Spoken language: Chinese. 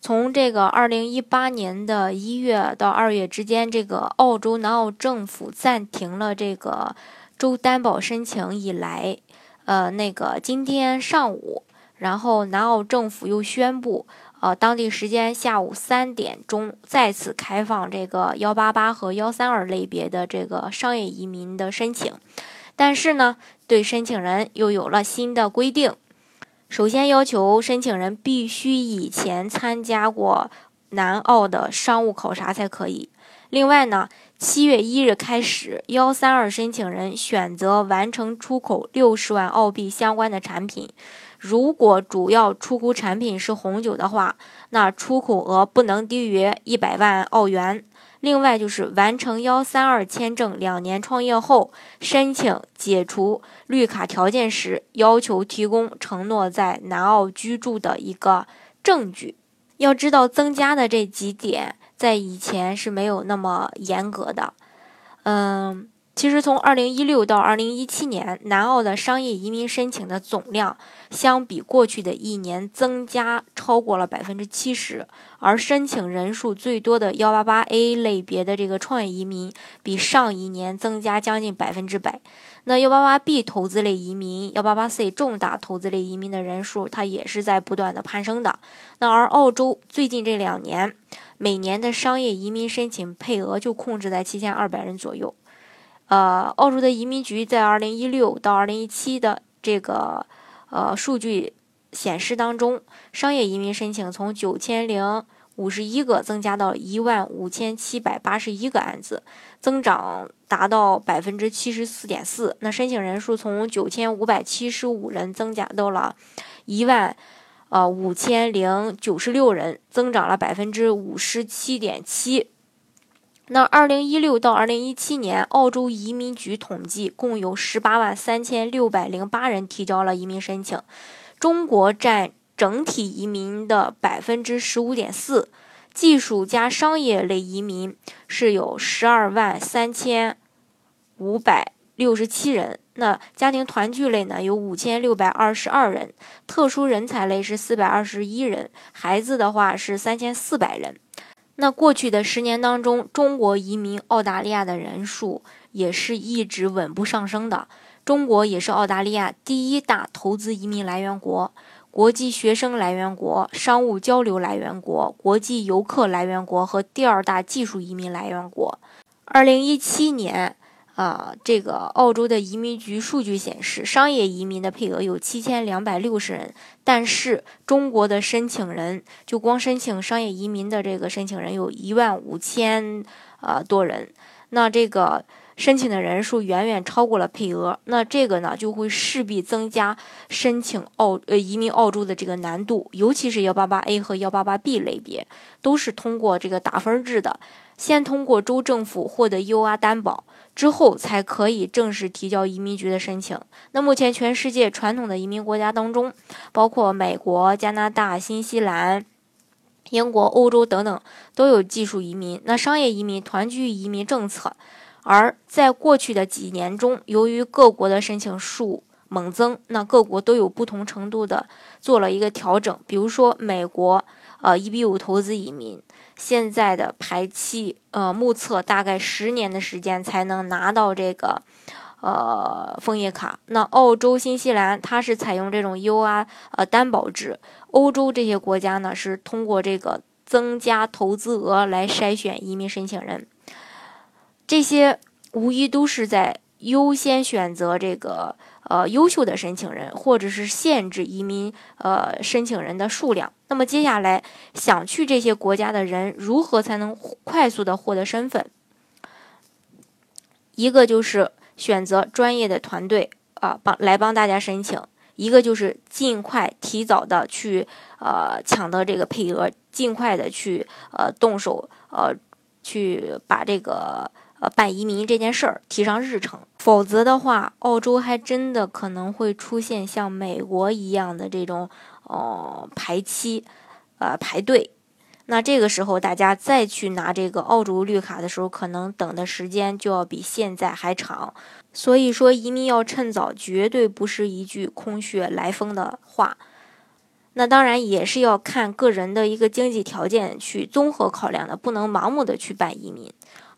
从这个二零一八年的一月到二月之间，这个澳洲南澳政府暂停了这个州担保申请以来，呃，那个今天上午，然后南澳政府又宣布，呃，当地时间下午三点钟再次开放这个幺八八和幺三二类别的这个商业移民的申请，但是呢，对申请人又有了新的规定。首先要求申请人必须以前参加过南澳的商务考察才可以。另外呢，七月一日开始，幺三二申请人选择完成出口六十万澳币相关的产品，如果主要出口产品是红酒的话，那出口额不能低于一百万澳元。另外就是完成幺三二签证两年创业后，申请解除绿卡条件时，要求提供承诺在南澳居住的一个证据。要知道，增加的这几点在以前是没有那么严格的。嗯。其实，从二零一六到二零一七年，南澳的商业移民申请的总量相比过去的一年增加超过了百分之七十，而申请人数最多的幺八八 A 类别的这个创业移民，比上一年增加将近百分之百。那幺八八 B 投资类移民、幺八八 C 重大投资类移民的人数，它也是在不断的攀升的。那而澳洲最近这两年，每年的商业移民申请配额就控制在七千二百人左右。呃，澳洲的移民局在二零一六到二零一七的这个呃数据显示当中，商业移民申请从九千零五十一个增加到一万五千七百八十一个案子，增长达到百分之七十四点四。那申请人数从九千五百七十五人增加到了一万呃五千零九十六人，增长了百分之五十七点七。那二零一六到二零一七年，澳洲移民局统计，共有十八万三千六百零八人提交了移民申请，中国占整体移民的百分之十五点四，技术加商业类移民是有十二万三千五百六十七人，那家庭团聚类呢有五千六百二十二人，特殊人才类是四百二十一人，孩子的话是三千四百人。那过去的十年当中，中国移民澳大利亚的人数也是一直稳步上升的。中国也是澳大利亚第一大投资移民来源国、国际学生来源国、商务交流来源国、国际游客来源国和第二大技术移民来源国。二零一七年。啊，这个澳洲的移民局数据显示，商业移民的配额有七千两百六十人，但是中国的申请人就光申请商业移民的这个申请人有一万五千呃多人，那这个申请的人数远远超过了配额，那这个呢就会势必增加申请澳呃移民澳洲的这个难度，尤其是幺八八 A 和幺八八 B 类别，都是通过这个打分制的。先通过州政府获得 U.R. 担保之后，才可以正式提交移民局的申请。那目前全世界传统的移民国家当中，包括美国、加拿大、新西兰、英国、欧洲等等，都有技术移民、那商业移民、团聚移民政策。而在过去的几年中，由于各国的申请数猛增，那各国都有不同程度的做了一个调整。比如说美国，呃，一比五投资移民。现在的排期，呃，目测大概十年的时间才能拿到这个，呃，枫叶卡。那澳洲、新西兰它是采用这种 U R 呃担保制，欧洲这些国家呢是通过这个增加投资额来筛选移民申请人。这些无疑都是在优先选择这个。呃，优秀的申请人，或者是限制移民呃申请人的数量。那么接下来想去这些国家的人，如何才能快速的获得身份？一个就是选择专业的团队啊，帮来帮大家申请；一个就是尽快提早的去呃抢得这个配额，尽快的去呃动手呃去把这个呃办移民这件事儿提上日程。否则的话，澳洲还真的可能会出现像美国一样的这种哦排期，呃排队。那这个时候，大家再去拿这个澳洲绿卡的时候，可能等的时间就要比现在还长。所以说，移民要趁早，绝对不是一句空穴来风的话。那当然也是要看个人的一个经济条件去综合考量的，不能盲目的去办移民。